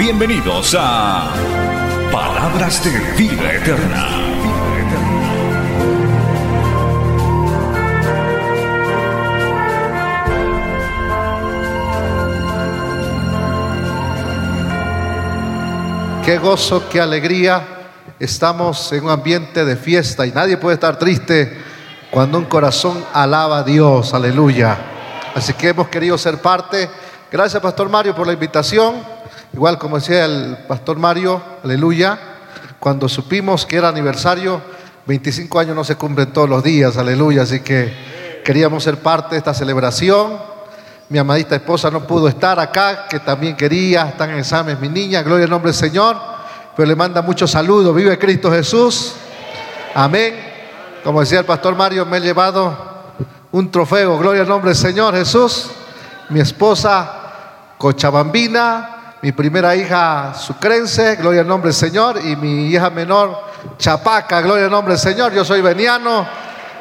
Bienvenidos a Palabras de Vida Eterna. Qué gozo, qué alegría. Estamos en un ambiente de fiesta y nadie puede estar triste cuando un corazón alaba a Dios. Aleluya. Así que hemos querido ser parte. Gracias, Pastor Mario, por la invitación. Igual como decía el Pastor Mario, aleluya. Cuando supimos que era aniversario, 25 años no se cumplen todos los días, aleluya. Así que queríamos ser parte de esta celebración. Mi amadita esposa no pudo estar acá, que también quería, están en exámenes mi niña, gloria al nombre del Señor, pero le manda muchos saludos, vive Cristo Jesús, amén. Como decía el pastor Mario, me he llevado un trofeo, gloria al nombre del Señor Jesús, mi esposa Cochabambina, mi primera hija Sucrense, gloria al nombre del Señor, y mi hija menor Chapaca, gloria al nombre del Señor, yo soy veniano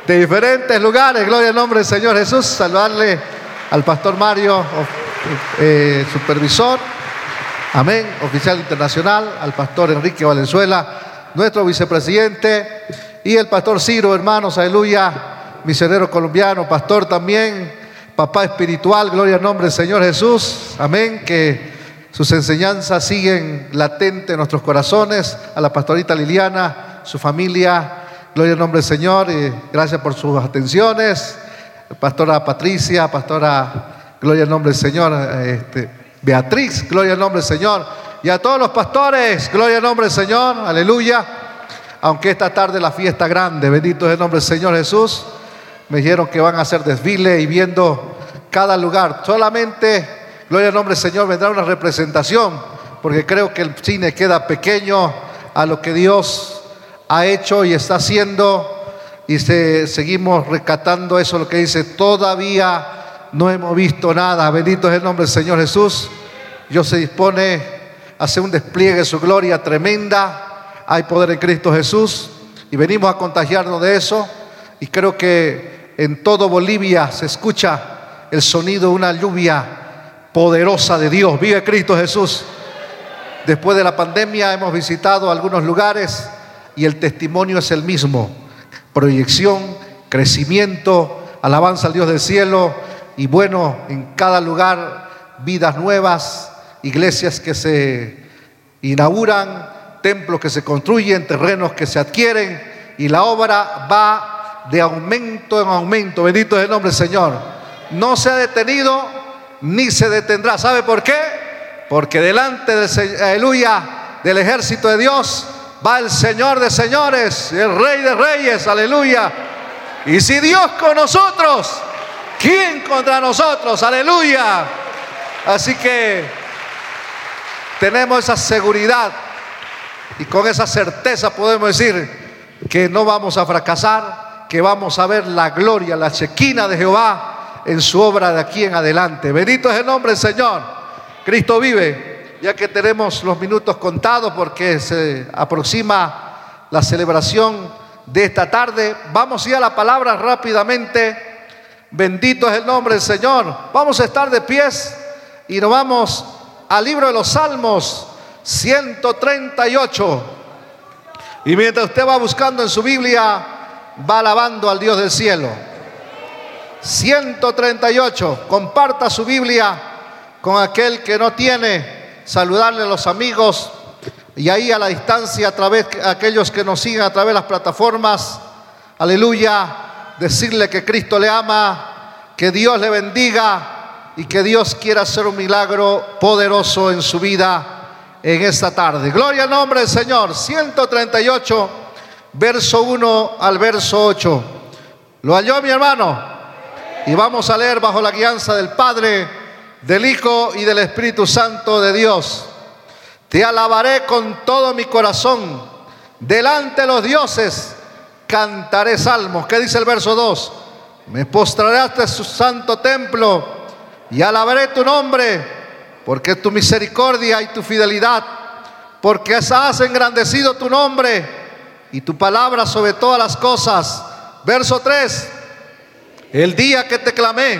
de diferentes lugares, gloria al nombre del Señor Jesús, saludarle al pastor Mario, eh, supervisor, amén, oficial internacional, al pastor Enrique Valenzuela, nuestro vicepresidente, y el pastor Ciro, hermanos, aleluya, misionero colombiano, pastor también, papá espiritual, gloria al nombre del Señor Jesús, amén, que sus enseñanzas siguen latentes en nuestros corazones, a la pastorita Liliana, su familia, gloria al nombre del Señor, y gracias por sus atenciones pastora Patricia, pastora, gloria al nombre del Señor, este, Beatriz, gloria al nombre del Señor, y a todos los pastores, gloria al nombre del Señor, aleluya. Aunque esta tarde la fiesta grande, bendito es el nombre del Señor Jesús, me dijeron que van a hacer desfile y viendo cada lugar. Solamente, gloria al nombre del Señor, vendrá una representación, porque creo que el cine queda pequeño a lo que Dios ha hecho y está haciendo y seguimos rescatando eso, lo que dice, todavía no hemos visto nada. Bendito es el nombre del Señor Jesús. Dios se dispone a hacer un despliegue de su gloria tremenda. Hay poder en Cristo Jesús y venimos a contagiarnos de eso. Y creo que en todo Bolivia se escucha el sonido de una lluvia poderosa de Dios. Vive Cristo Jesús. Después de la pandemia hemos visitado algunos lugares y el testimonio es el mismo proyección, crecimiento, alabanza al Dios del cielo y bueno, en cada lugar vidas nuevas, iglesias que se inauguran, templos que se construyen, terrenos que se adquieren y la obra va de aumento en aumento. Bendito es el nombre del Señor. No se ha detenido ni se detendrá. ¿Sabe por qué? Porque delante del, aleluya, del ejército de Dios va el Señor de señores, el Rey de reyes, aleluya. Y si Dios con nosotros, ¿quién contra nosotros? Aleluya. Así que tenemos esa seguridad y con esa certeza podemos decir que no vamos a fracasar, que vamos a ver la gloria, la chequina de Jehová en su obra de aquí en adelante. Bendito es el nombre del Señor. Cristo vive ya que tenemos los minutos contados porque se aproxima la celebración de esta tarde, vamos a ir a la palabra rápidamente. Bendito es el nombre del Señor. Vamos a estar de pies y nos vamos al libro de los Salmos 138. Y mientras usted va buscando en su Biblia, va alabando al Dios del cielo. 138. Comparta su Biblia con aquel que no tiene saludarle a los amigos y ahí a la distancia, a través aquellos que nos siguen a través de las plataformas, aleluya, decirle que Cristo le ama, que Dios le bendiga y que Dios quiera hacer un milagro poderoso en su vida en esta tarde. Gloria al nombre del Señor. 138, verso 1 al verso 8. ¿Lo halló mi hermano? Y vamos a leer bajo la guianza del Padre del Hijo y del Espíritu Santo de Dios. Te alabaré con todo mi corazón. Delante de los dioses cantaré salmos. ¿Qué dice el verso 2? Me postraré hasta su santo templo y alabaré tu nombre, porque tu misericordia y tu fidelidad, porque has engrandecido tu nombre y tu palabra sobre todas las cosas. Verso 3. El día que te clamé,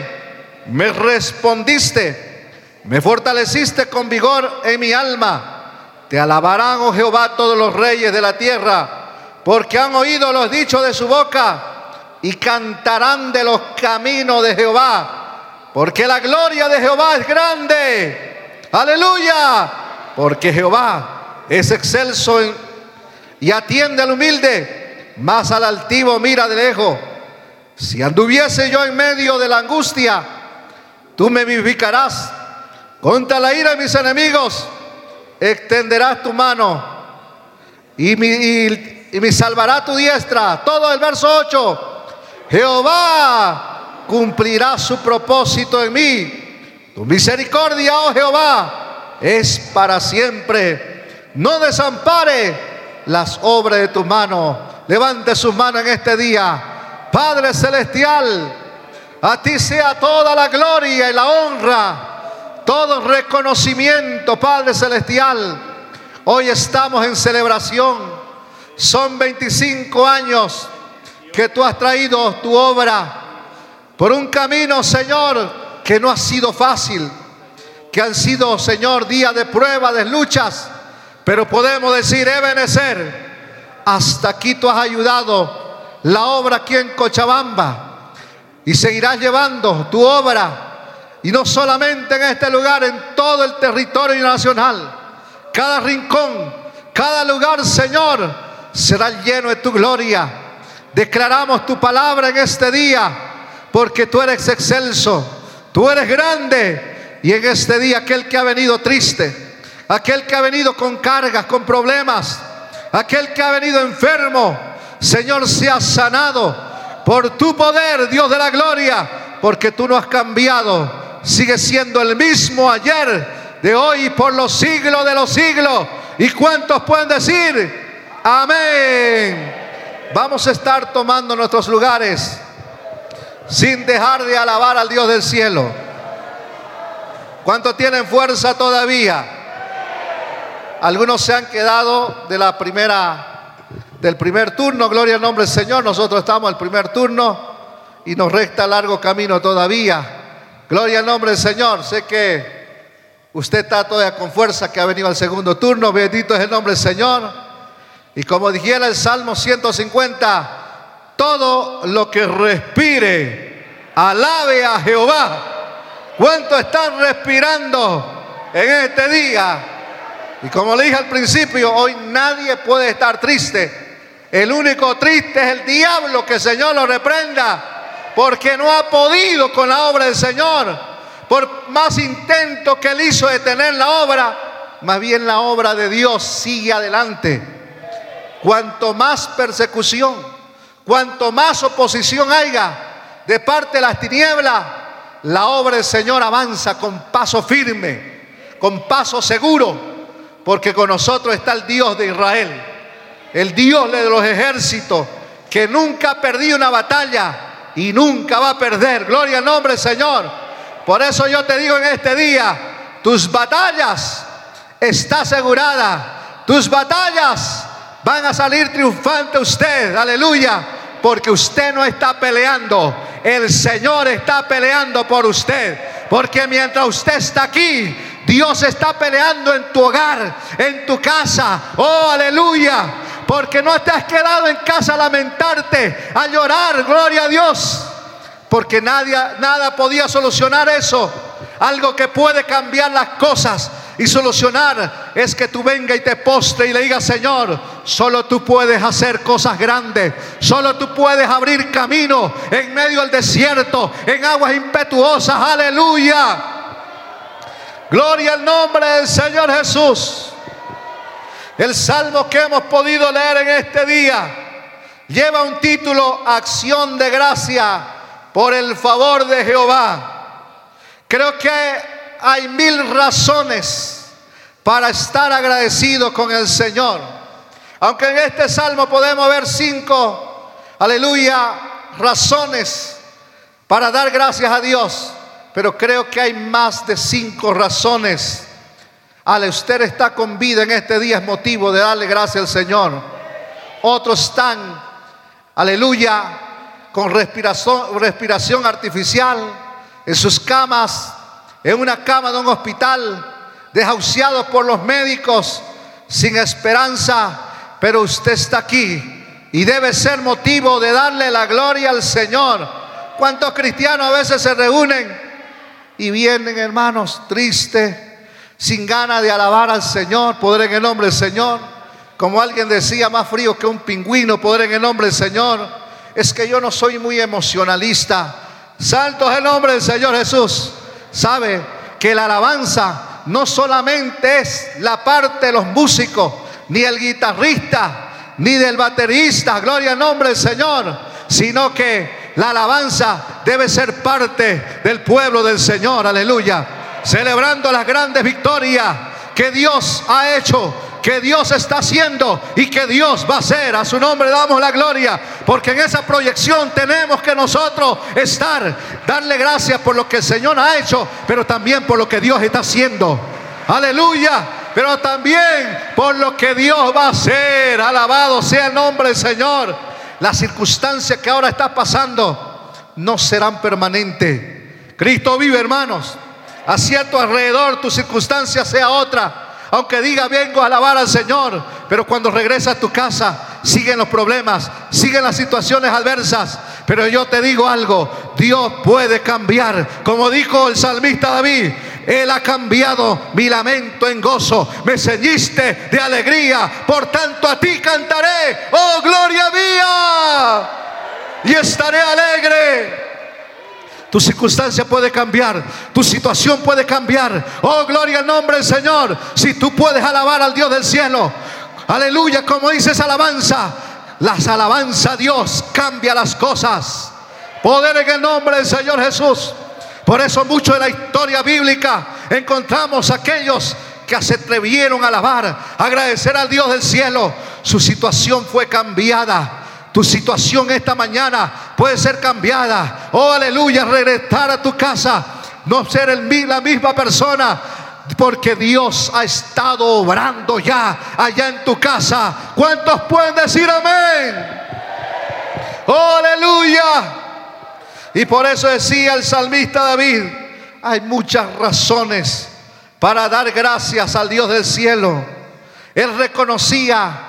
me respondiste, me fortaleciste con vigor en mi alma. Te alabarán, oh Jehová, todos los reyes de la tierra, porque han oído los dichos de su boca y cantarán de los caminos de Jehová, porque la gloria de Jehová es grande. Aleluya, porque Jehová es excelso y atiende al humilde, más al altivo mira de lejos. Si anduviese yo en medio de la angustia, tú me vivificarás. Contra la ira de mis enemigos, extenderás tu mano y me, salvará tu diestra. Todo el verso 8. Jehová cumplirá su propósito en mí. Tu misericordia, oh Jehová, es para siempre. No desampare las obras de tu mano. Levante sus manos en este día Padre Celestial, a ti sea toda la gloria y la honra, todo reconocimiento, Padre Celestial. Hoy estamos en celebración. Son 25 años que tú has traído tu obra por un camino, Señor, que no ha sido fácil, que han sido, Señor, días de prueba, de luchas, pero podemos decir, Ebenezer, hasta aquí tú has ayudado la obra aquí en Cochabamba y seguirás llevando tu obra y no solamente en este lugar, en todo el territorio nacional. Cada rincón, cada lugar, Señor, será lleno de tu gloria. Declaramos tu palabra en este día, porque tú eres excelso, tú eres grande. Y en este día aquel que ha venido triste, aquel que ha venido con cargas, con problemas, aquel que ha venido enfermo, Señor, sea sanado por tu poder, Dios de la gloria, porque tú no has cambiado. Sigue siendo el mismo ayer, de hoy por los siglos de los siglos. ¿Y cuántos pueden decir? Amén. Vamos a estar tomando nuestros lugares sin dejar de alabar al Dios del cielo. ¿Cuántos tienen fuerza todavía? Algunos se han quedado de la primera del primer turno, gloria al nombre del Señor, nosotros estamos al primer turno y nos resta largo camino todavía. Gloria al nombre del Señor, sé que usted está todavía con fuerza que ha venido al segundo turno, bendito es el nombre del Señor. Y como dijera el Salmo 150, todo lo que respire, alabe a Jehová. ¿Cuánto están respirando en este día? Y como le dije al principio, hoy nadie puede estar triste el único triste es el diablo, que el Señor lo reprenda, porque no ha podido con la obra del Señor. Por más intento que él hizo de tener la obra, más bien la obra de Dios sigue adelante. Cuanto más persecución, cuanto más oposición haya de parte de las tinieblas, la obra del Señor avanza con paso firme, con paso seguro, porque con nosotros está el Dios de Israel el Dios de los ejércitos, que nunca ha perdido una batalla y nunca va a perder. Gloria al nombre Señor. Por eso yo te digo en este día, tus batallas está asegurada. Tus batallas van a salir triunfante usted. Aleluya. Porque usted no está peleando. El Señor está peleando por usted. Porque mientras usted está aquí, Dios está peleando en tu hogar, en tu casa. Oh, aleluya. Porque no te has quedado en casa a lamentarte, a llorar, gloria a Dios. Porque nadie, nada podía solucionar eso. Algo que puede cambiar las cosas y solucionar es que tú venga y te postre y le digas, Señor, solo tú puedes hacer cosas grandes, solo tú puedes abrir camino en medio del desierto, en aguas impetuosas, aleluya. Gloria al nombre del Señor Jesús. El salmo que hemos podido leer en este día lleva un título, Acción de Gracia por el favor de Jehová. Creo que hay mil razones para estar agradecido con el Señor. Aunque en este salmo podemos ver cinco, aleluya, razones para dar gracias a Dios, pero creo que hay más de cinco razones. Ale, usted está con vida en este día, es motivo de darle gracias al Señor. Otros están, aleluya, con respiración, respiración artificial en sus camas, en una cama de un hospital, desahuciados por los médicos, sin esperanza, pero usted está aquí y debe ser motivo de darle la gloria al Señor. ¿Cuántos cristianos a veces se reúnen y vienen, hermanos, tristes, sin ganas de alabar al Señor, poder en el nombre del Señor? Como alguien decía, más frío que un pingüino, poder en el nombre del Señor. Es que yo no soy muy emocionalista. Santo es el nombre del Señor Jesús. Sabe que la alabanza no solamente es la parte de los músicos, ni el guitarrista, ni del baterista, gloria al nombre del Señor, sino que la alabanza debe ser parte del pueblo del Señor, aleluya, celebrando las grandes victorias que Dios ha hecho que Dios está haciendo y que Dios va a hacer. A su nombre damos la gloria, porque en esa proyección tenemos que nosotros estar, darle gracias por lo que el Señor ha hecho, pero también por lo que Dios está haciendo. Aleluya. Pero también por lo que Dios va a hacer. Alabado sea el nombre del Señor. Las circunstancias que ahora está pasando no serán permanentes. Cristo vive, hermanos. A cierto alrededor tu circunstancia sea otra. Aunque diga vengo a alabar al Señor, pero cuando regresa a tu casa siguen los problemas, siguen las situaciones adversas. Pero yo te digo algo, Dios puede cambiar. Como dijo el salmista David, él ha cambiado mi lamento en gozo. Me ceñiste de alegría. Por tanto a ti cantaré. Oh, gloria mía. Y estaré alegre. Tu circunstancia puede cambiar, tu situación puede cambiar. Oh, gloria al nombre del Señor. Si tú puedes alabar al Dios del cielo, aleluya, como dices alabanza, las alabanza a Dios cambia las cosas. Poder en el nombre del Señor Jesús. Por eso mucho de la historia bíblica encontramos aquellos que se atrevieron a alabar, a agradecer al Dios del cielo. Su situación fue cambiada. Tu situación esta mañana puede ser cambiada. Oh, aleluya, regresar a tu casa. No ser la misma persona. Porque Dios ha estado obrando ya allá en tu casa. ¿Cuántos pueden decir amén? Oh, aleluya. Y por eso decía el salmista David, hay muchas razones para dar gracias al Dios del cielo. Él reconocía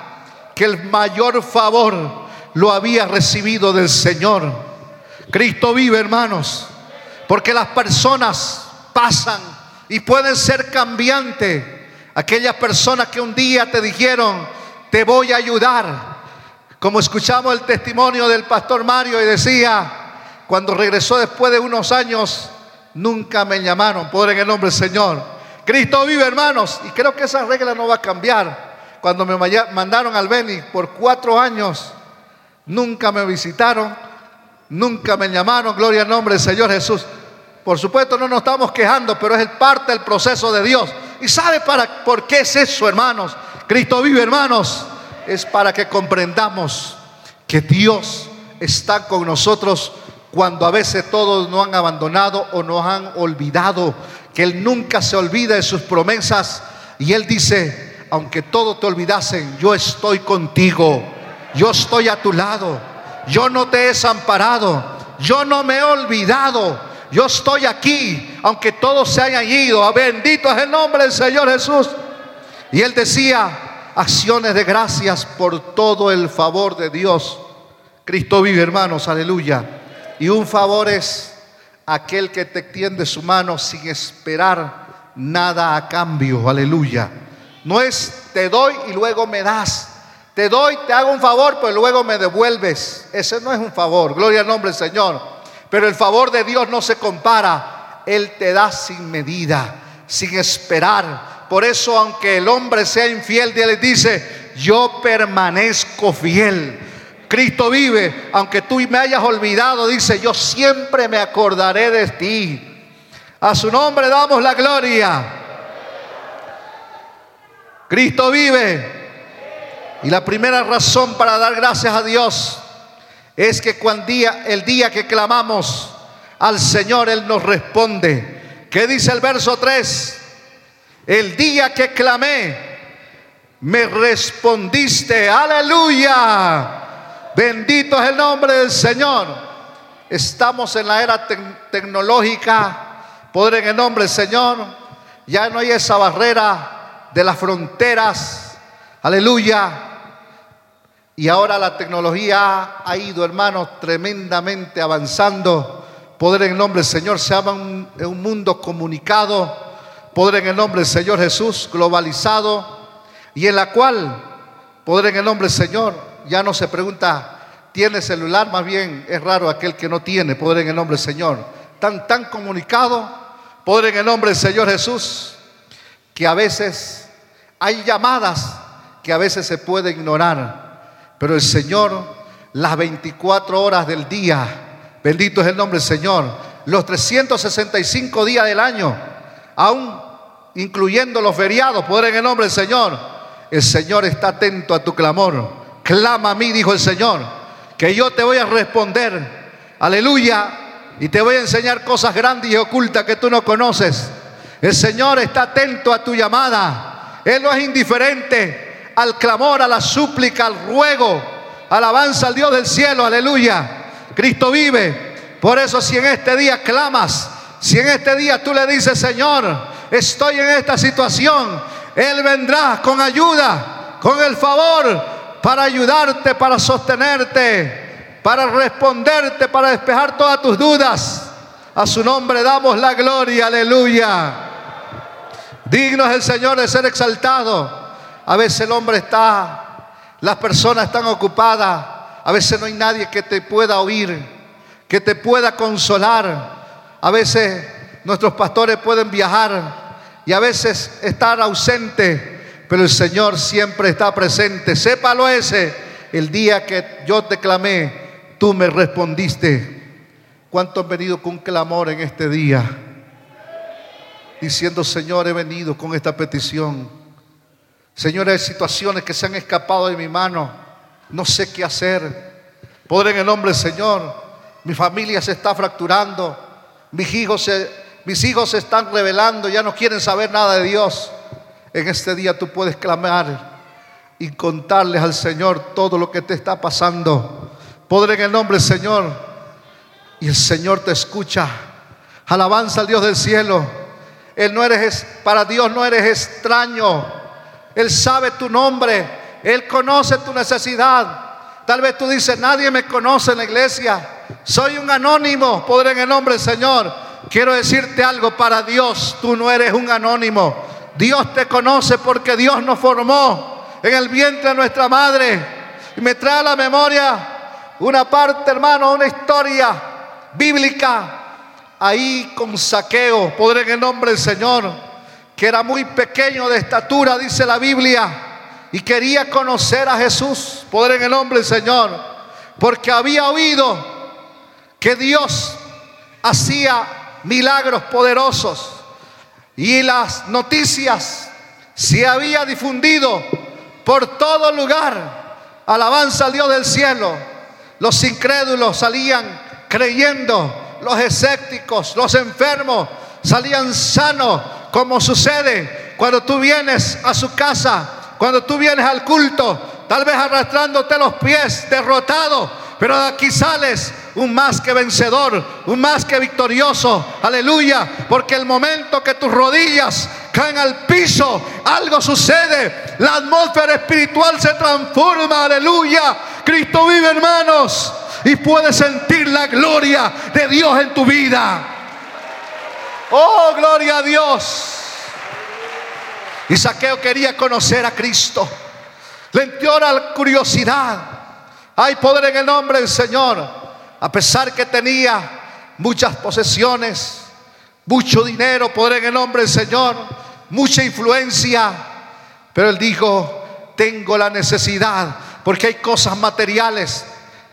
que el mayor favor lo había recibido del Señor. Cristo vive, hermanos, porque las personas pasan y pueden ser cambiantes. Aquellas personas que un día te dijeron, te voy a ayudar. Como escuchamos el testimonio del pastor Mario y decía, cuando regresó después de unos años, nunca me llamaron, por en el nombre del Señor. Cristo vive, hermanos, y creo que esa regla no va a cambiar. Cuando me mandaron al Beni por cuatro años, nunca me visitaron, nunca me llamaron, gloria al nombre del Señor Jesús. Por supuesto no nos estamos quejando, pero es parte del proceso de Dios. ¿Y sabe para por qué es eso, hermanos? Cristo vive, hermanos. Es para que comprendamos que Dios está con nosotros cuando a veces todos nos han abandonado o nos han olvidado, que Él nunca se olvida de sus promesas. Y Él dice, aunque todos te olvidasen, yo estoy contigo, yo estoy a tu lado, yo no te he desamparado, yo no me he olvidado, yo estoy aquí, aunque todos se hayan ido. Bendito es el nombre del Señor Jesús. Y Él decía, acciones de gracias por todo el favor de Dios. Cristo vive, hermanos, aleluya. Y un favor es aquel que te extiende su mano sin esperar nada a cambio. Aleluya. No es te doy y luego me das. Te doy, te hago un favor, pero luego me devuelves. Ese no es un favor. Gloria al nombre del Señor. Pero el favor de Dios no se compara. Él te da sin medida, sin esperar. Por eso, aunque el hombre sea infiel, Dios le dice, yo permanezco fiel. Cristo vive, aunque tú me hayas olvidado, dice, yo siempre me acordaré de ti. A su nombre damos la gloria. Cristo vive. Y la primera razón para dar gracias a Dios es que cuando el día que clamamos al Señor, Él nos responde. ¿Qué dice el verso 3? El día que clamé, me respondiste. Aleluya. Bendito es el nombre del Señor. Estamos en la era tecnológica. Poder en el nombre del Señor. Ya no hay esa barrera de las fronteras. Aleluya. Y ahora la tecnología ha ido, hermanos, tremendamente avanzando. Poder en el nombre del Señor se llama un, un mundo comunicado. Poder en el nombre del Señor Jesús, globalizado. Y en la cual, poder en el nombre del Señor, ya no se pregunta, ¿tiene celular? Más bien es raro aquel que no tiene poder en el nombre del Señor. Tan, tan comunicado, poder en el nombre del Señor Jesús, que a veces hay llamadas que a veces se puede ignorar. Pero el Señor, las 24 horas del día, bendito es el nombre del Señor, los 365 días del año, aún incluyendo los feriados, poder en el nombre del Señor, el Señor está atento a tu clamor. Clama a mí, dijo el Señor, que yo te voy a responder. Aleluya. Y te voy a enseñar cosas grandes y ocultas que tú no conoces. El Señor está atento a tu llamada. Él no es indiferente al clamor, a la súplica, al ruego. Alabanza al Dios del cielo. Aleluya. Cristo vive. Por eso si en este día clamas, si en este día tú le dices, Señor, estoy en esta situación, Él vendrá con ayuda, con el favor para ayudarte, para sostenerte, para responderte, para despejar todas tus dudas. A su nombre damos la gloria, aleluya. Digno es el Señor de ser exaltado. A veces el hombre está, las personas están ocupadas, a veces no hay nadie que te pueda oír, que te pueda consolar. A veces nuestros pastores pueden viajar y a veces estar ausentes pero el Señor siempre está presente. Sépalo ese, el día que yo te clamé, tú me respondiste. ¿Cuánto han venido con clamor en este día? Diciendo, Señor, he venido con esta petición. Señor, hay situaciones que se han escapado de mi mano. No sé qué hacer. Podré en el nombre del Señor. Mi familia se está fracturando. Mis hijos se, mis hijos se están revelando. Ya no quieren saber nada de Dios. En este día tú puedes clamar y contarles al Señor todo lo que te está pasando. Podré en el nombre del Señor. Y el Señor te escucha. Alabanza al Dios del cielo. Él no eres, para Dios no eres extraño. Él sabe tu nombre. Él conoce tu necesidad. Tal vez tú dices, nadie me conoce en la iglesia. Soy un anónimo. Podré en el nombre del Señor. Quiero decirte algo para Dios. Tú no eres un anónimo. Dios te conoce porque Dios nos formó en el vientre de nuestra madre. Y me trae a la memoria una parte, hermano, una historia bíblica. Ahí con saqueo, podré en el nombre del Señor, que era muy pequeño de estatura, dice la Biblia, y quería conocer a Jesús, podré en el nombre del Señor, porque había oído que Dios hacía milagros poderosos y las noticias se había difundido por todo lugar. Alabanza al Dios del cielo. Los incrédulos salían creyendo, los escépticos, los enfermos salían sanos, como sucede cuando tú vienes a su casa, cuando tú vienes al culto, tal vez arrastrándote los pies, derrotado, pero de aquí sales un más que vencedor, un más que victorioso. Aleluya. Porque el momento que tus rodillas caen al piso, algo sucede. La atmósfera espiritual se transforma. Aleluya. Cristo vive, hermanos. Y puedes sentir la gloria de Dios en tu vida. Oh, gloria a Dios. Y Saqueo quería conocer a Cristo. Le entró la curiosidad. Hay poder en el nombre del Señor. A pesar que tenía muchas posesiones, mucho dinero, poder en el nombre del Señor, mucha influencia. Pero él dijo, tengo la necesidad, porque hay cosas materiales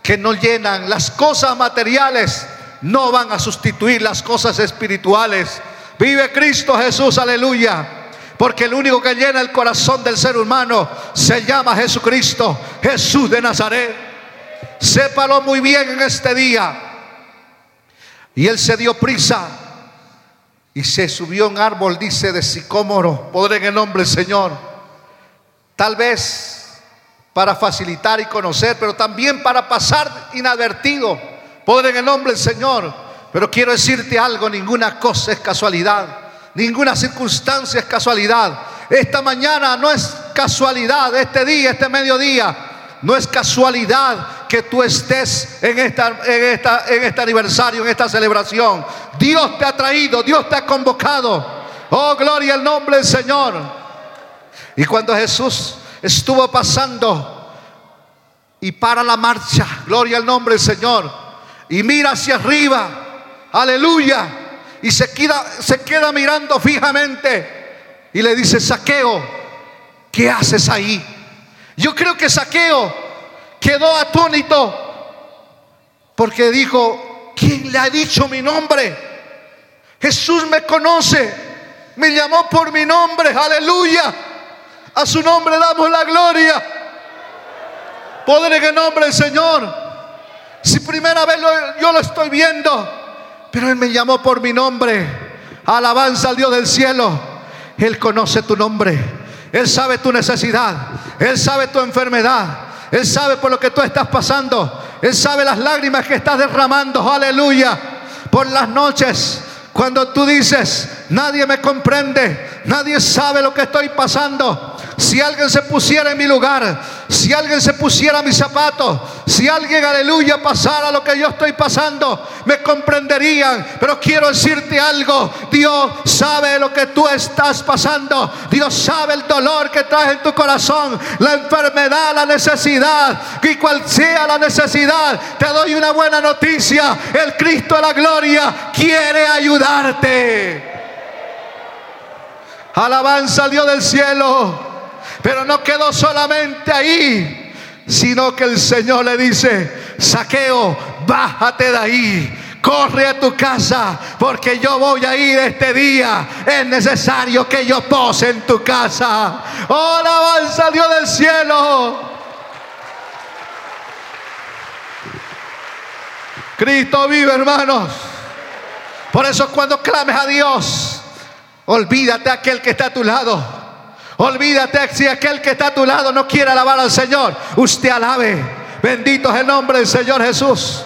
que no llenan. Las cosas materiales no van a sustituir las cosas espirituales. Vive Cristo Jesús, aleluya. Porque el único que llena el corazón del ser humano se llama Jesucristo, Jesús de Nazaret. Sépalo muy bien en este día. Y él se dio prisa y se subió a un árbol, dice, de sicómoro. Podré en el nombre del Señor. Tal vez para facilitar y conocer, pero también para pasar inadvertido. Podré en el nombre del Señor. Pero quiero decirte algo, ninguna cosa es casualidad. Ninguna circunstancia es casualidad. Esta mañana no es casualidad, este día, este mediodía, no es casualidad que tú estés en, esta, en, esta, en este aniversario, en esta celebración. Dios te ha traído, Dios te ha convocado. Oh, gloria al nombre del Señor. Y cuando Jesús estuvo pasando y para la marcha, gloria al nombre del Señor, y mira hacia arriba, aleluya y se queda, mirando fijamente y le dice, saqueo, ¿qué haces ahí? Yo creo que saqueo quedó atónito porque dijo, ¿quién le ha dicho mi nombre? Jesús me conoce, me llamó por mi nombre, aleluya. A su nombre damos la gloria. Poder en el nombre del Señor. Si primera vez yo lo estoy viendo, pero Él me llamó por mi nombre. Alabanza al Dios del cielo. Él conoce tu nombre. Él sabe tu necesidad. Él sabe tu enfermedad. Él sabe por lo que tú estás pasando. Él sabe las lágrimas que estás derramando. Aleluya. Por las noches. Cuando tú dices, nadie me comprende, nadie sabe lo que estoy pasando. Si alguien se pusiera en mi lugar, si alguien se pusiera mis zapatos, si alguien, aleluya, pasara lo que yo estoy pasando, me comprenderían. Pero quiero decirte algo, Dios sabe lo que tú estás pasando. Dios sabe el dolor que traes en tu corazón, la enfermedad, la necesidad. Y cual sea la necesidad, te doy una buena noticia. El Cristo de la gloria quiere ayudarte. Alabanza al Dios del cielo. Pero no quedó solamente ahí, sino que el Señor le dice, saqueo, bájate de ahí. Corre a tu casa porque yo voy a ir este día. Es necesario que yo pose en tu casa. Oh, alabanza Dios del cielo. Cristo vive, hermanos. Por eso cuando clames a Dios, olvídate aquel que está a tu lado. Olvídate si aquel que está a tu lado no quiere alabar al Señor. Usted alabe. Bendito es el nombre del Señor Jesús.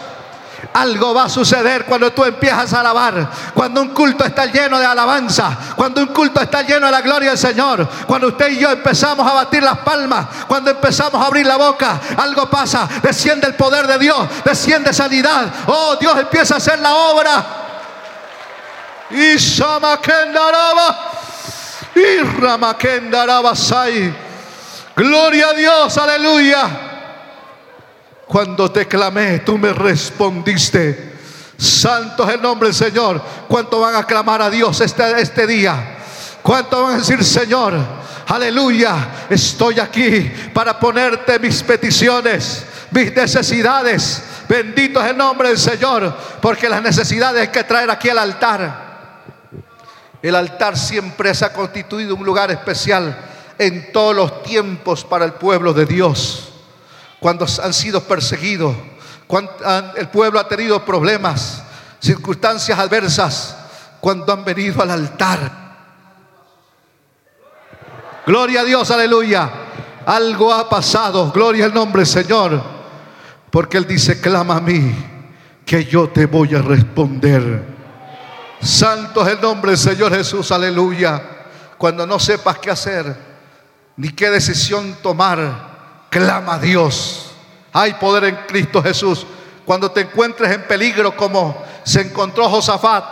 Algo va a suceder cuando tú empiezas a alabar. Cuando un culto está lleno de alabanza. Cuando un culto está lleno de la gloria del Señor. Cuando usted y yo empezamos a batir las palmas. Cuando empezamos a abrir la boca. Algo pasa. Desciende el poder de Dios. Desciende sanidad. Oh, Dios empieza a hacer la obra. Y y Gloria a Dios, aleluya. Cuando te clamé, tú me respondiste. Santo es el nombre del Señor. ¿Cuánto van a clamar a Dios este, este día? ¿Cuánto van a decir, Señor? Aleluya, estoy aquí para ponerte mis peticiones, mis necesidades. Bendito es el nombre del Señor, porque las necesidades hay que traer aquí al altar. El altar siempre se ha constituido un lugar especial en todos los tiempos para el pueblo de Dios. Cuando han sido perseguidos, cuando el pueblo ha tenido problemas, circunstancias adversas, cuando han venido al altar. Gloria a Dios, aleluya. Algo ha pasado, gloria al nombre Señor. Porque Él dice, clama a mí, que yo te voy a responder. Santo es el nombre del Señor Jesús, aleluya. Cuando no sepas qué hacer, ni qué decisión tomar, clama a Dios. Hay poder en Cristo Jesús. Cuando te encuentres en peligro como se encontró Josafat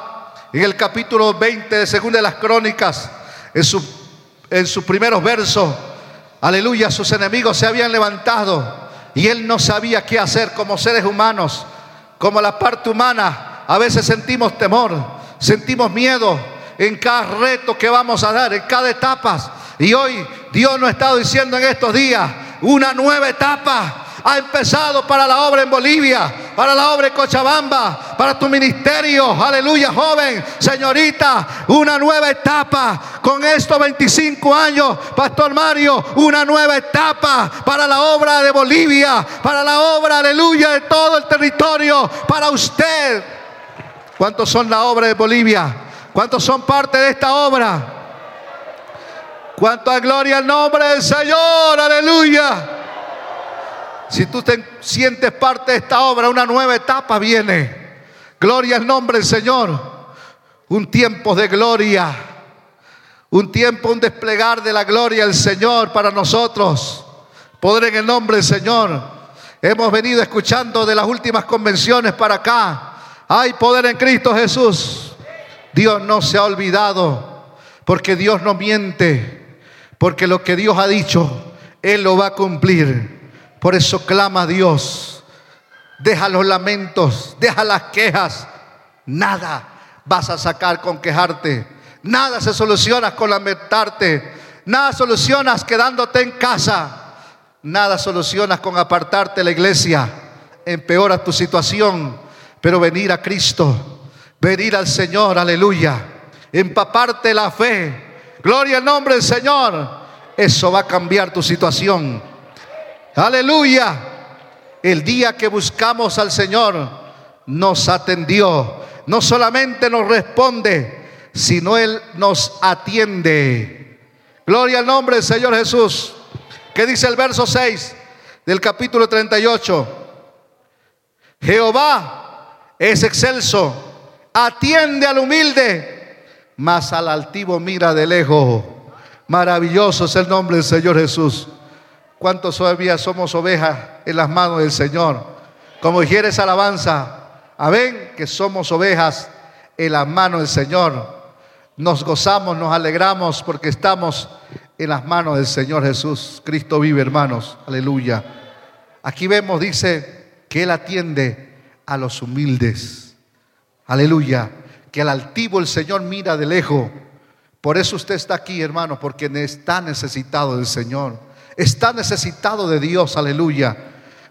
en el capítulo 20 de Segunda de las Crónicas, en, su, en sus primeros versos, aleluya, sus enemigos se habían levantado y él no sabía qué hacer como seres humanos, como la parte humana. A veces sentimos temor, sentimos miedo en cada reto que vamos a dar, en cada etapa. Y hoy Dios nos estado diciendo en estos días una nueva etapa ha empezado para la obra en Bolivia. para la obra de Cochabamba, para tu ministerio. Aleluya, joven, señorita, una nueva etapa. Con estos 25 años, Pastor Mario, una nueva etapa para la obra de Bolivia, para la obra, aleluya, de todo el territorio, para usted. ¿Cuántos son la obra de Bolivia? ¿Cuántos son parte de esta obra? ¿Cuánta gloria al nombre del Señor? Aleluya. Si tú te sientes parte de esta obra, una nueva etapa viene. Gloria al nombre del Señor. Un tiempo de gloria. Un tiempo, un desplegar de la gloria del Señor para nosotros. Poder en el nombre del Señor. Hemos venido escuchando de las últimas convenciones para acá. Hay poder en Cristo Jesús. Dios no se ha olvidado. Porque Dios no miente. Porque lo que Dios ha dicho, Él lo va a cumplir. Por eso clama a Dios. Deja los lamentos, deja las quejas. Nada vas a sacar con quejarte. Nada se soluciona con lamentarte. Nada solucionas quedándote en casa. Nada solucionas con apartarte de la iglesia. Empeora tu situación. Pero venir a Cristo, venir al Señor, aleluya. Empaparte la fe. Gloria al nombre del Señor. Eso va a cambiar tu situación. Aleluya. El día que buscamos al Señor nos atendió. No solamente nos responde, sino Él nos atiende. Gloria al nombre del Señor Jesús. ¿Qué dice el verso 6 del capítulo 38? Jehová es excelso, atiende al humilde, mas al altivo mira de lejos. Maravilloso es el nombre del Señor Jesús. ¿Cuántos todavía somos ovejas en las manos del Señor? Como esa alabanza, amén, que somos ovejas en las manos del Señor. Nos gozamos, nos alegramos porque estamos en las manos del Señor Jesús. Cristo vive, hermanos. Aleluya. Aquí vemos, dice, que Él atiende a los humildes. Aleluya. Que al altivo el Señor mira de lejos. Por eso usted está aquí, hermano, porque está necesitado del Señor está necesitado de Dios, aleluya.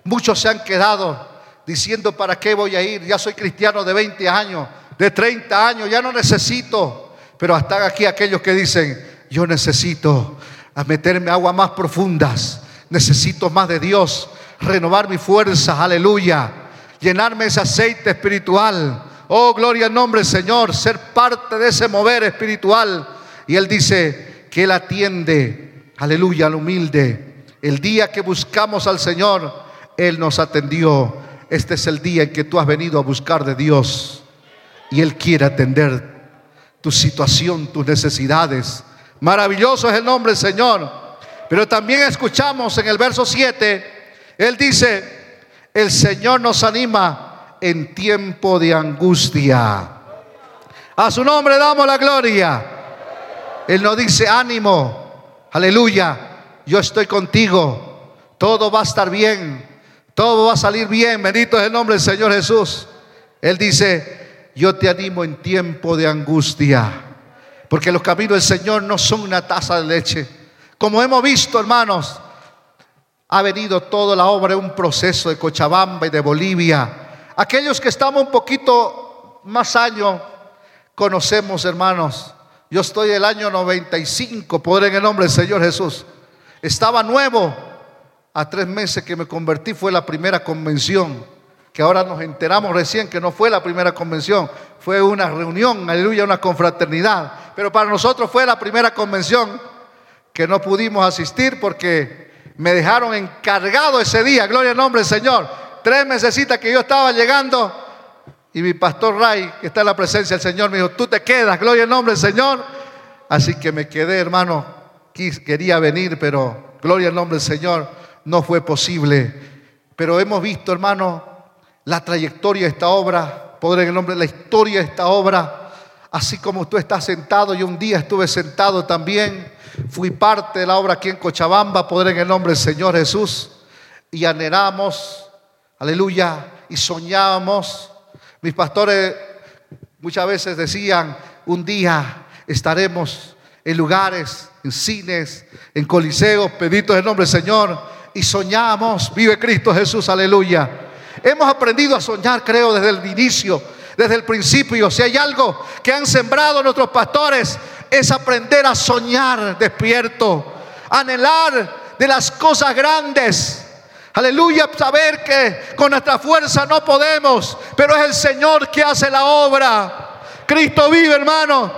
Muchos se han quedado diciendo, ¿para qué voy a ir? Ya soy cristiano de 20 años, de 30 años, ya no necesito. Pero hasta aquí aquellos que dicen, yo necesito a meterme aguas más profundas, necesito más de Dios, renovar mi fuerza, aleluya, llenarme ese aceite espiritual. Oh, gloria al nombre Señor, ser parte de ese mover espiritual. Y Él dice que Él atiende aleluya, al humilde. El día que buscamos al Señor, Él nos atendió. Este es el día en que tú has venido a buscar de Dios y Él quiere atender tu situación, tus necesidades. Maravilloso es el nombre Señor. Pero también escuchamos en el verso 7, Él dice, el Señor nos anima en tiempo de angustia. A su nombre damos la gloria. Él nos dice, ánimo, Aleluya, yo estoy contigo. Todo va a estar bien. Todo va a salir bien. Bendito es el nombre del Señor Jesús. Él dice, yo te animo en tiempo de angustia. Porque los caminos del Señor no son una taza de leche. Como hemos visto, hermanos, ha venido toda la obra, un proceso de Cochabamba y de Bolivia. Aquellos que estamos un poquito más años, conocemos, hermanos, yo estoy el año 95, poder en el nombre del Señor Jesús. Estaba nuevo. A tres meses que me convertí fue la primera convención, que ahora nos enteramos recién que no fue la primera convención, fue una reunión, aleluya, una confraternidad. Pero para nosotros fue la primera convención que no pudimos asistir porque me dejaron encargado ese día, gloria al nombre del Señor. Tres meses que yo estaba llegando y mi pastor Ray, que está en la presencia del Señor, me dijo, tú te quedas, gloria al nombre del Señor. Así que me quedé, hermano, quería venir, pero gloria al nombre del Señor, no fue posible. Pero hemos visto, hermano, la trayectoria de esta obra, poder en el nombre la historia de esta obra, así como tú estás sentado, yo un día estuve sentado también, fui parte de la obra aquí en Cochabamba, poder en el nombre del Señor Jesús, y anhelamos, aleluya, y soñábamos mis pastores muchas veces decían, un día estaremos en lugares, en cines, en coliseos, peditos el nombre del Señor, y soñamos, vive Cristo Jesús, aleluya. Hemos aprendido a soñar, creo, desde el inicio, desde el principio. Si hay algo que han sembrado nuestros pastores, es aprender a soñar despierto, anhelar de las cosas grandes. Aleluya, saber que con nuestra fuerza no podemos, pero es el Señor que hace la obra. Cristo vive, hermano,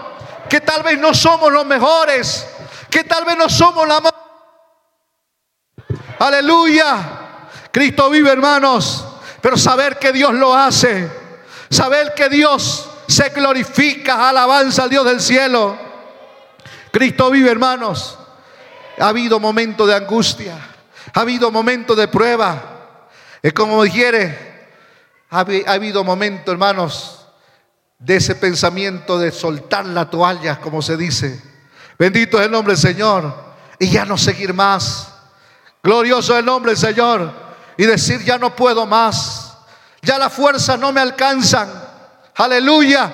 que tal vez no somos los mejores, que tal vez no somos la más... Aleluya. Cristo vive, hermanos, pero saber que Dios lo hace, saber que Dios se glorifica, alabanza al Dios del cielo. Cristo vive, hermanos. Ha habido momentos de angustia, ha habido momentos de prueba. Es como dijere, ha habido momentos, hermanos, de ese pensamiento de soltar la toalla, como se dice. Bendito es el nombre del Señor. Y ya no seguir más. Glorioso es el nombre del Señor. Y decir, ya no puedo más. Ya la fuerza no me alcanzan. Aleluya.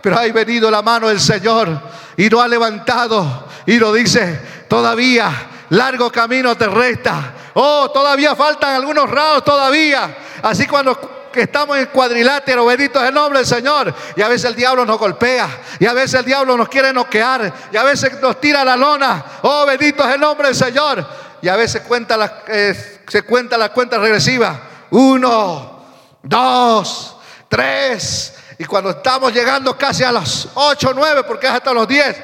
Pero ha venido la mano del Señor y lo ha levantado y lo dice, todavía largo camino te resta. Oh, todavía faltan algunos rados todavía. Así cuando que estamos en cuadrilátero, bendito es el nombre del Señor. Y a veces el diablo nos golpea, y a veces el diablo nos quiere noquear, y a veces nos tira la lona. Oh, bendito es el nombre del Señor. Y a veces cuenta la, eh, se cuenta la cuenta regresiva. Uno, dos, tres. Y cuando estamos llegando casi a los ocho, nueve, porque es hasta los diez,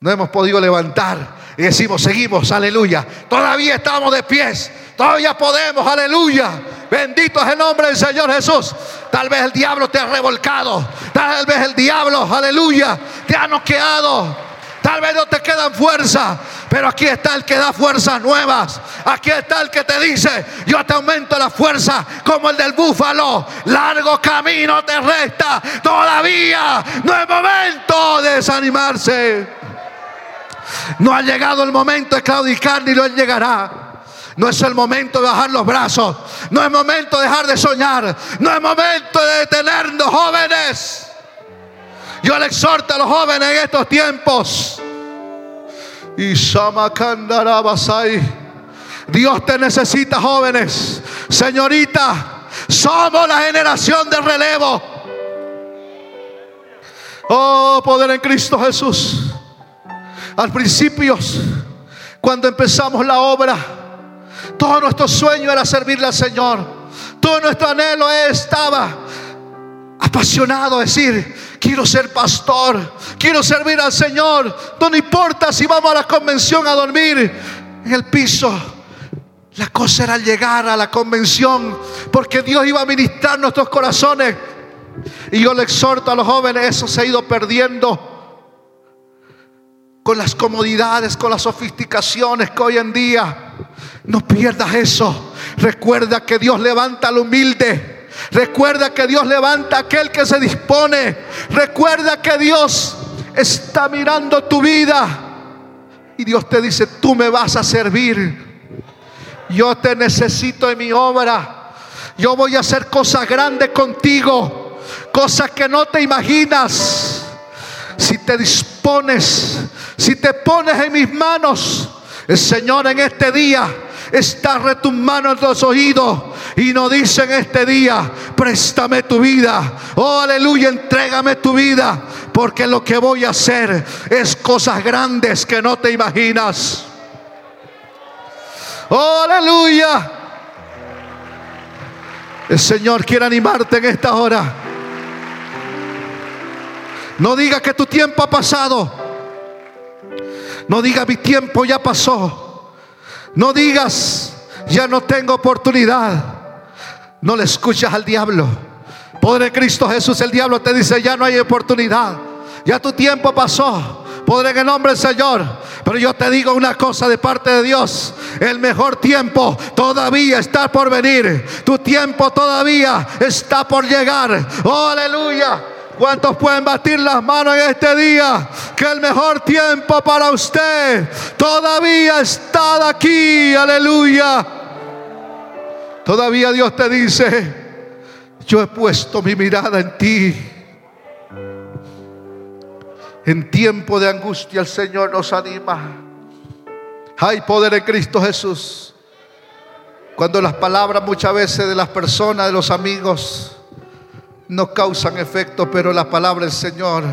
no hemos podido levantar. Y decimos, seguimos, aleluya. Todavía estamos de pies. Todavía podemos, aleluya. Bendito es el nombre del Señor Jesús. Tal vez el diablo te ha revolcado. Tal vez el diablo, aleluya, te ha noqueado. Tal vez no te quedan fuerzas, pero aquí está el que da fuerzas nuevas. Aquí está el que te dice, yo te aumento la fuerza como el del búfalo. Largo camino te resta. Todavía no es momento de desanimarse. No ha llegado el momento de claudicar ni lo llegará. No es el momento de bajar los brazos. No es momento de dejar de soñar. No es momento de detenernos, jóvenes. Yo le exhorto a los jóvenes en estos tiempos. Y Dios te necesita, jóvenes. Señorita, somos la generación de relevo. Oh, poder en Cristo Jesús. Al principio, cuando empezamos la obra, todo nuestro sueño era servirle al Señor. Todo nuestro anhelo estaba apasionado decir, quiero ser pastor, quiero servir al Señor. No importa si vamos a la convención a dormir en el piso. La cosa era llegar a la convención porque Dios iba a ministrar nuestros corazones. Y yo le exhorto a los jóvenes, eso se ha ido perdiendo con las comodidades, con las sofisticaciones que hoy en día no pierdas eso. Recuerda que Dios levanta al humilde. Recuerda que Dios levanta a aquel que se dispone. Recuerda que Dios está mirando tu vida. Y Dios te dice, tú me vas a servir. Yo te necesito en mi obra. Yo voy a hacer cosas grandes contigo. Cosas que no te imaginas. Si te dispones, si te pones en mis manos, el Señor en este día está retumbando en los oídos y nos dice en este día, préstame tu vida. Oh, aleluya, entrégame tu vida. Porque lo que voy a hacer es cosas grandes que no te imaginas. Oh, aleluya. El Señor quiere animarte en esta hora. No diga que tu tiempo ha pasado. No diga mi tiempo ya pasó. No digas, ya no tengo oportunidad. No le escuchas al diablo. Poder Cristo Jesús, el diablo te dice, ya no hay oportunidad. Ya tu tiempo pasó. Poder en el nombre del Señor. Pero yo te digo una cosa de parte de Dios. El mejor tiempo todavía está por venir. Tu tiempo todavía está por llegar. Oh, aleluya. ¿Cuántos pueden batir las manos en este día? Que el mejor tiempo para usted todavía está aquí. Aleluya. Todavía Dios te dice, yo he puesto mi mirada en ti. En tiempo de angustia el Señor nos anima. Hay poder en Cristo Jesús. Cuando las palabras muchas veces de las personas, de los amigos, no causan efecto, pero la palabra del Señor,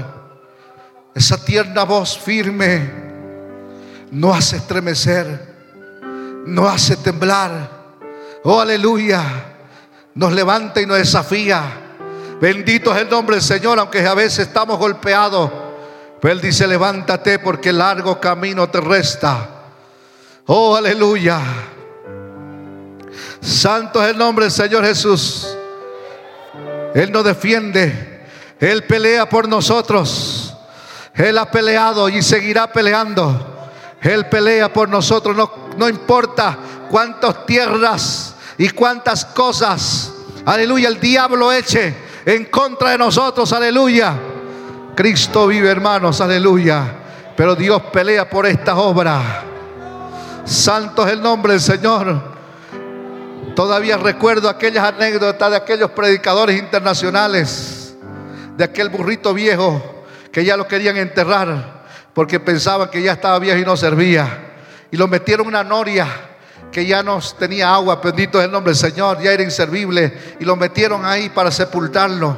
esa tierna voz firme, no hace estremecer, no hace temblar. Oh, aleluya. Nos levanta y nos desafía. Bendito es el nombre del Señor, aunque a veces estamos golpeados. Pero Él dice, levántate porque largo camino te resta. Oh, aleluya. Santo es el nombre del Señor Jesús. Él nos defiende. Él pelea por nosotros. Él ha peleado y seguirá peleando. Él pelea por nosotros. No, no importa cuántas tierras y cuántas cosas, aleluya, el diablo eche en contra de nosotros. Aleluya. Cristo vive, hermanos. Aleluya. Pero Dios pelea por esta obra. Santo es el nombre del Señor. Todavía recuerdo aquellas anécdotas de aquellos predicadores internacionales, de aquel burrito viejo que ya lo querían enterrar porque pensaban que ya estaba viejo y no servía. Y lo metieron una noria que ya no tenía agua, bendito es el nombre del Señor, ya era inservible, y lo metieron ahí para sepultarlo.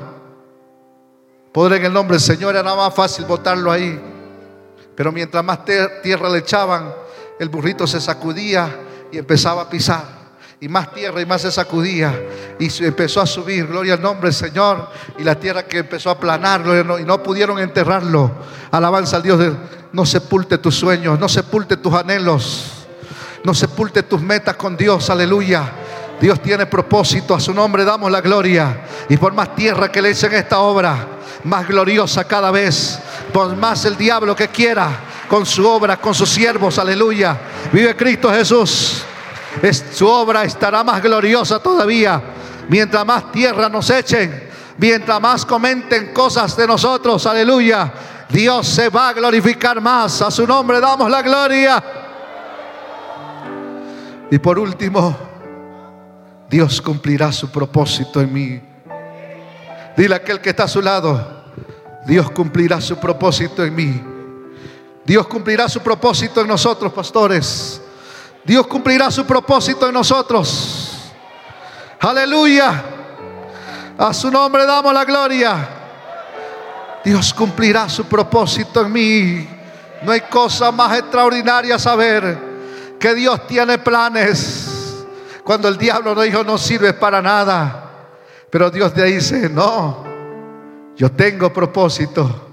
Poder en el nombre del Señor era más fácil botarlo ahí. Pero mientras más tierra le echaban, el burrito se sacudía y empezaba a pisar y más tierra y más se sacudía y empezó a subir, gloria al nombre del Señor, y la tierra que empezó a aplanar y no pudieron enterrarlo. Alabanza al Dios, no sepulte tus sueños, no sepulte tus anhelos, no sepulte tus metas con Dios, aleluya. Dios tiene propósito, a su nombre damos la gloria. Y por más tierra que le echen esta obra, más gloriosa cada vez, por más el diablo que quiera, con su obra, con sus siervos, aleluya. Vive Cristo Jesús su obra estará más gloriosa todavía. Mientras más tierra nos echen, mientras más comenten cosas de nosotros, aleluya, Dios se va a glorificar más. A su nombre damos la gloria. Y por último, Dios cumplirá su propósito en mí. Dile a aquel que está a su lado, Dios cumplirá su propósito en mí. Dios cumplirá su propósito en nosotros, pastores. Dios cumplirá su propósito en nosotros. Aleluya. A su nombre damos la gloria. Dios cumplirá su propósito en mí. No hay cosa más extraordinaria saber que Dios tiene planes. Cuando el diablo no dijo no sirve para nada. Pero Dios te dice, no, yo tengo propósito.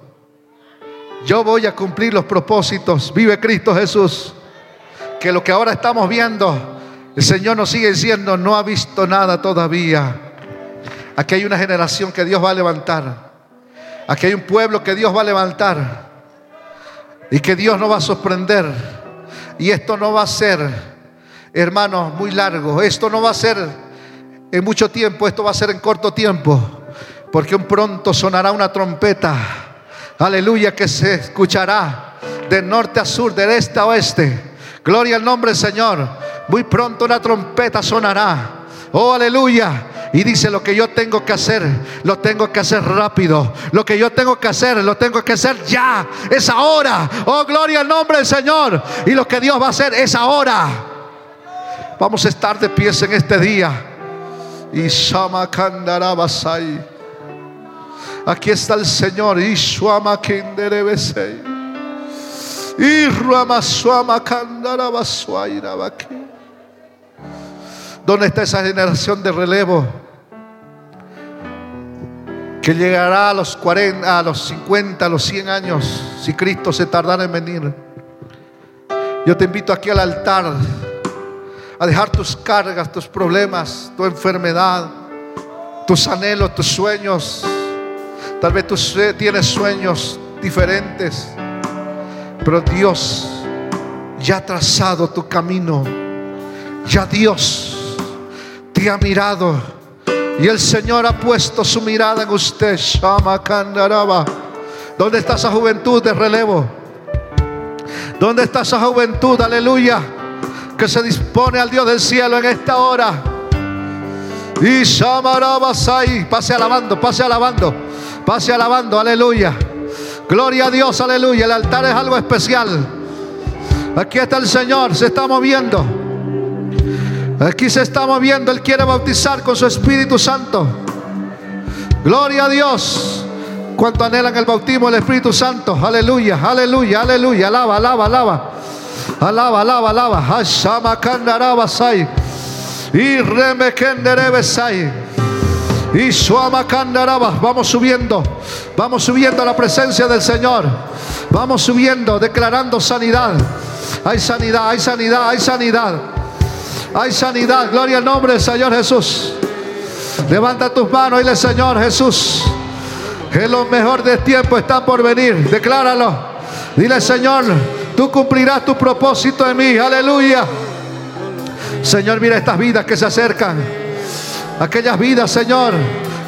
Yo voy a cumplir los propósitos. Vive Cristo Jesús que lo que ahora estamos viendo, el Señor nos sigue diciendo, no ha visto nada todavía. Aquí hay una generación que Dios va a levantar. Aquí hay un pueblo que Dios va a levantar. Y que Dios nos va a sorprender. Y esto no va a ser, hermanos, muy largo. Esto no va a ser en mucho tiempo. Esto va a ser en corto tiempo. Porque un pronto sonará una trompeta. Aleluya que se escuchará de norte a sur, de este a oeste Gloria al nombre del Señor. Muy pronto una trompeta sonará. Oh, aleluya. Y dice, lo que yo tengo que hacer, lo tengo que hacer rápido. Lo que yo tengo que hacer, lo tengo que hacer ya. Es ahora. Oh, gloria al nombre del Señor. Y lo que Dios va a hacer es ahora. Vamos a estar de pies en este día. Y Aquí está el Señor. Y ¿Dónde está esa generación de relevo? Que llegará a los 40, a los 50, a los 100 años, si Cristo se tardara en venir. Yo te invito aquí al altar a dejar tus cargas, tus problemas, tu enfermedad, tus anhelos, tus sueños. Tal vez tú tienes sueños diferentes. Pero Dios ya ha trazado tu camino. Ya Dios te ha mirado. Y el Señor ha puesto su mirada en usted. ¿Dónde está esa juventud de relevo? ¿Dónde está esa juventud? Aleluya. Que se dispone al Dios del cielo en esta hora. Y Pase alabando, pase alabando, pase alabando. Aleluya. Gloria a Dios, aleluya. El altar es algo especial. Aquí está el Señor, se está moviendo. Aquí se está moviendo, Él quiere bautizar con su Espíritu Santo. Gloria a Dios. Cuanto anhelan el bautismo del Espíritu Santo. Aleluya, aleluya, aleluya. Alaba, alaba, alaba. Alaba, alaba, alaba. Hashama kandarabasai. Y remekenderebesai. Y. Vamos subiendo. Vamos subiendo a la presencia del Señor. Vamos subiendo, declarando sanidad. Hay sanidad, hay sanidad, hay sanidad. Hay sanidad. Gloria al nombre del Señor Jesús. Levanta tus manos y Señor Jesús, que lo mejor del tiempo está por venir. Decláralo. Dile, Señor, tú cumplirás tu propósito en mí. Aleluya. Señor, mira estas vidas que se acercan. Aquellas vidas, Señor,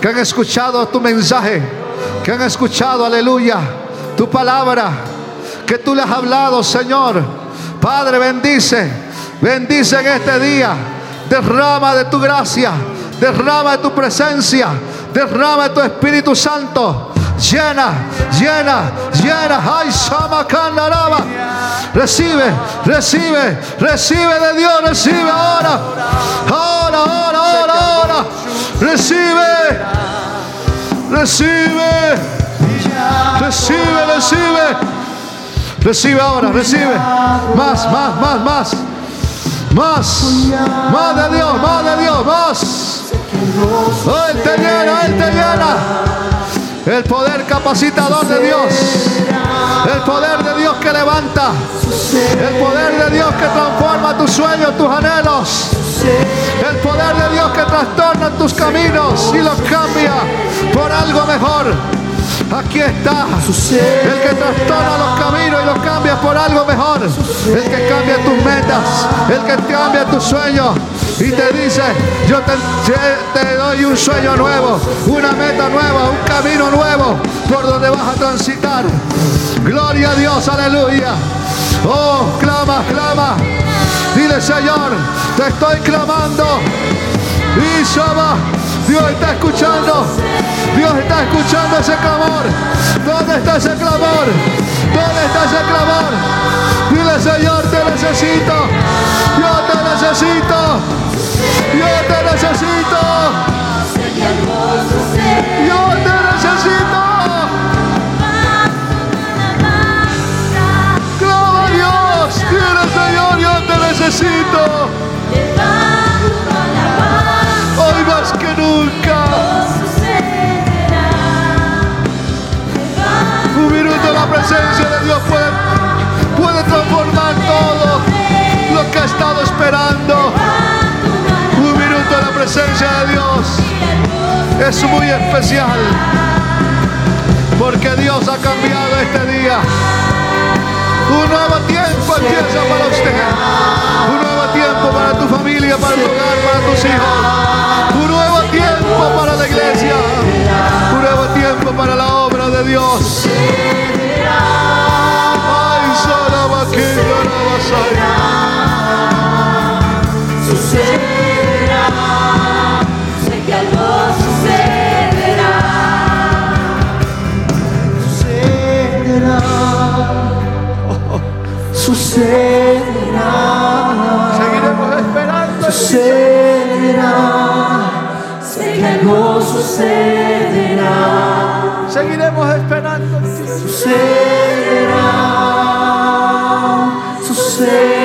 que han escuchado tu mensaje, que han escuchado, aleluya, tu palabra, que tú les has hablado, Señor. Padre, bendice, bendice en este día. Derrama de tu gracia, derrama de tu presencia, derrama de tu Espíritu Santo. Llena, llena, llena. Ay, Samakanaraba. Recibe, recibe, recibe de Dios, recibe. Ahora, ahora, ahora, ahora. Recibe, recibe, recibe, recibe. Recibe ahora, recibe. Más, más, más, más. Más, más de Dios, más de Dios, más. Él te llena, Él te llena. El poder capacitador de Dios. El poder de Dios que levanta. El poder de Dios que transforma tus sueños, tus anhelos. El poder de Dios que trastorna tus caminos y los cambia por algo mejor. Aquí está el que trastorna los caminos y los cambia por algo mejor. El que cambia tus metas, el que cambia tus sueños y te dice, yo te, doy un sueño nuevo, una meta nueva, un camino nuevo por donde vas a transitar. Gloria a Dios, aleluya. Oh, clama, clama. Dile, Señor, te estoy clamando. Y Shaba, Dios está escuchando. Dios está escuchando ese clamor. ¿Dónde está ese clamor? ¿Dónde está ese clamor? Dile, Señor, te necesito. Yo te necesito. Yo te necesito. Presencia de Dios es muy especial porque Dios ha cambiado este día. Un nuevo tiempo empieza para usted. Un nuevo tiempo para tu familia, para tu hogar, para tus hijos. Un nuevo tiempo para la iglesia. Un nuevo tiempo para la obra de Dios. Sucederá, Seguiremos esperando. sucederá, sé que algo sucederá, Seguiremos esperando. sucederá, sucederá,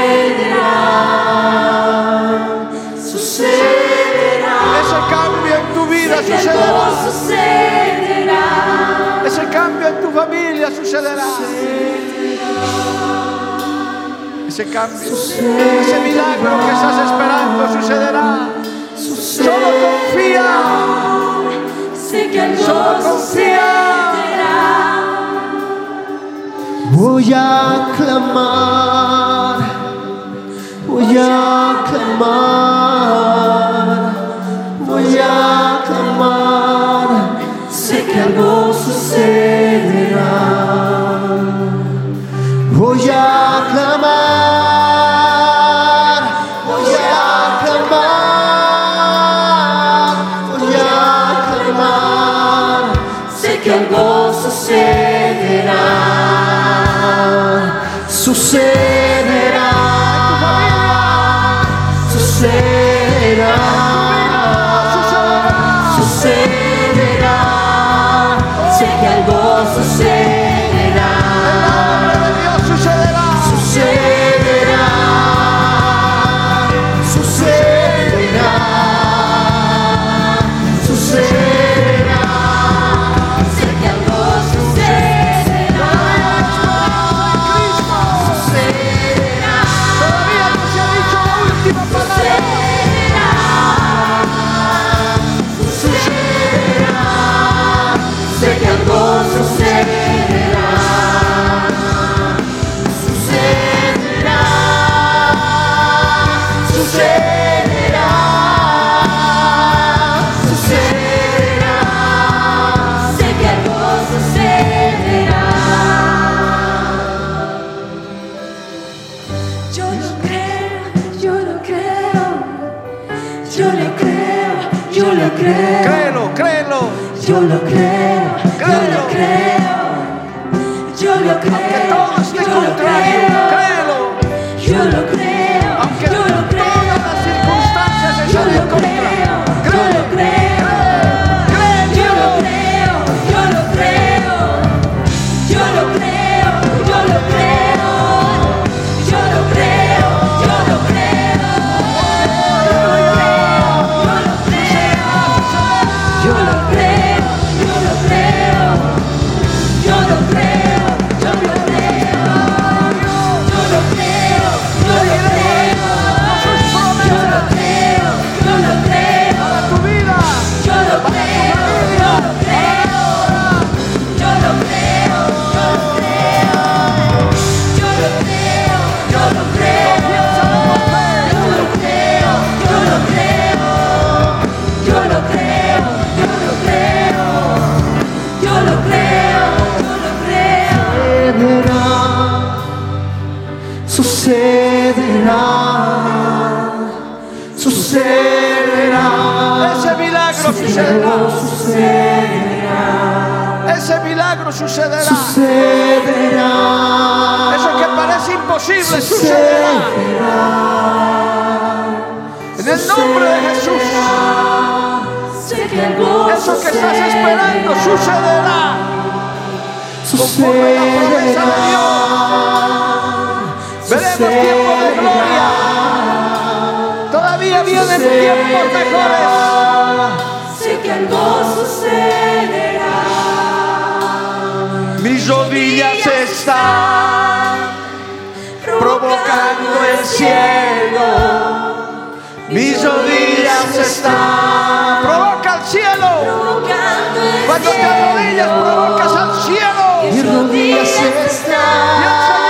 algo sucederá. Ese cambio en tu familia sucederá. Ese cambio, ese milagro que estás esperando sucederá. Solo confía. Sé que algo Solo confía. Voy a clamar, sucederá, Yo lo creo, yo lo creo. Yo lo creo, yo lo creo. Créelo, créelo. Yo lo creo, yo lo creo. Yo lo creo, todo esté yo lo contrario. creo. Créelo. Yo lo creo, Aunque todas las circunstancias estén lo milagro sucederá. Ese milagro sucederá. sucederá, Eso que parece imposible sucederá. En el nombre de Jesús. Eso que estás esperando sucederá. Conforme la promesa de Dios. Veremos tiempos de gloria. Todavía vienen tiempos mejores. Que algo sucederá. Mis rodillas están provocando el cielo. Mis rodillas están. Provoca el cielo. Provocando el Cuando te arrodillas, provocas al cielo. mis rodillas están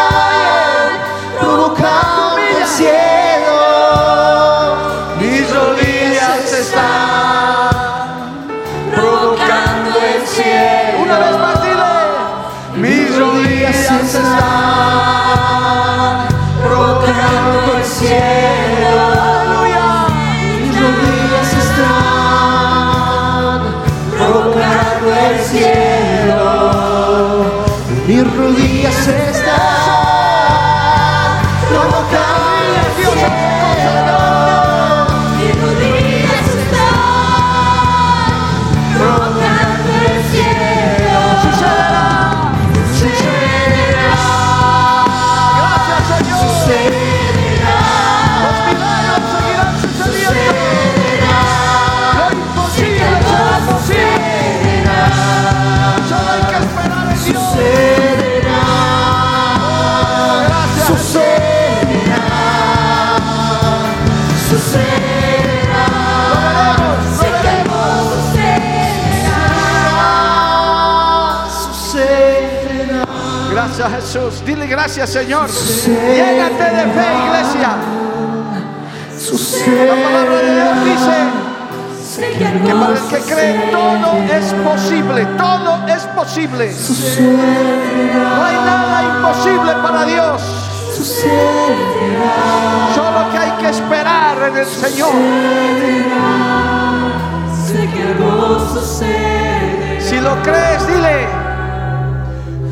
Gracias Jesús. Dile gracias Señor. Llénate de fe, iglesia. La palabra de Dios dice que para el que cree todo es posible. Todo es posible. No hay nada imposible para Dios. Solo que hay que esperar en el Señor. Si lo crees, dile.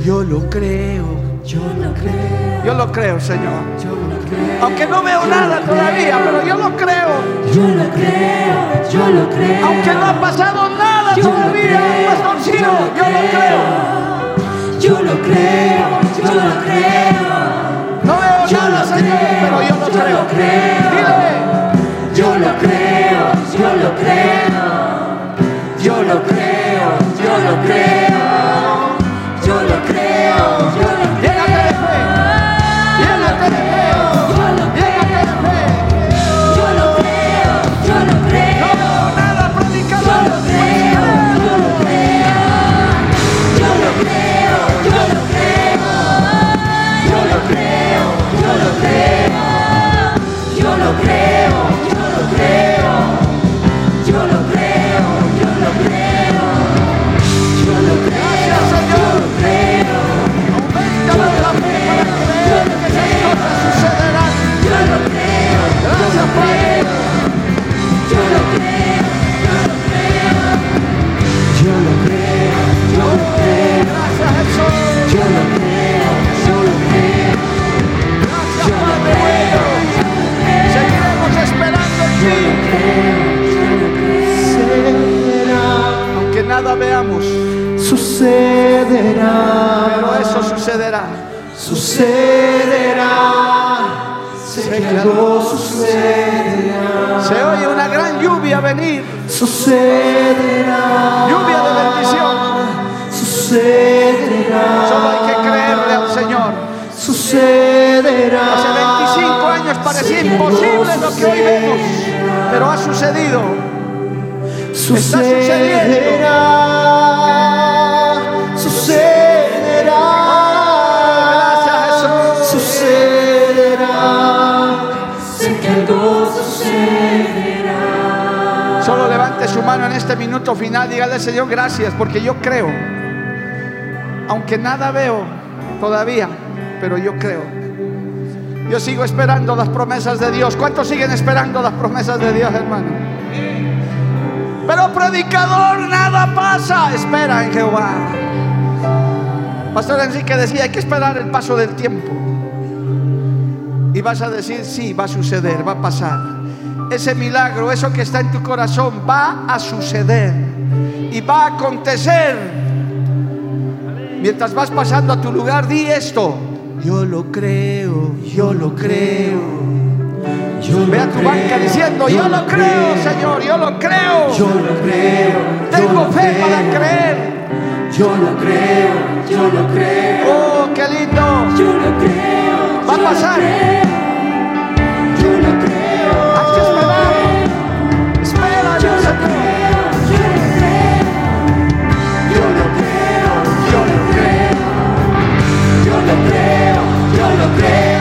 Yo lo creo. Yo lo creo. Yo lo creo, Señor. Yo lo creo. Aunque no veo nada todavía, pero yo lo creo. Yo lo creo, yo lo creo. Aunque no ha pasado nada Yo todavía, pastorcito, yo lo creo. Yo lo creo, yo lo creo. No veo Yo nada, lo Señor, creo, pero yo lo yo creo. lo creo. Dile, Yo lo creo, yo lo creo. Yo lo creo, yo lo creo. Sucederá. sucederá. Sé que algo sucederá, Se oye una gran lluvia venir. sucederá. Lluvia de bendición. Sucederá, Solo hay que creerle al Señor. sucederá. Hace 25 años parecía imposible lo que hoy vemos, pero ha sucedido. Sucederá, sucederá. En este minuto final, dígale Señor gracias, porque yo creo. Aunque nada veo todavía, pero yo creo. Yo sigo esperando las promesas de Dios. ¿Cuántos siguen esperando las promesas de Dios, hermano? Pero predicador, nada pasa. Espera en Jehová. Pastor Enrique decía, hay que esperar el paso del tiempo. Y vas a decir, sí, va a suceder, va a pasar. Ese milagro, eso que está en tu corazón, va a suceder. Y va a acontecer. Mientras vas pasando a tu lugar, di esto. Yo lo creo, yo lo creo. Ve a tu banca diciendo, yo lo creo, Señor, yo lo creo. Yo lo creo. yo Tengo lo fe creo, para creer. Yo lo creo, yo lo creo. Oh, qué lindo. Yo lo creo. Va a yo pasar. Yo lo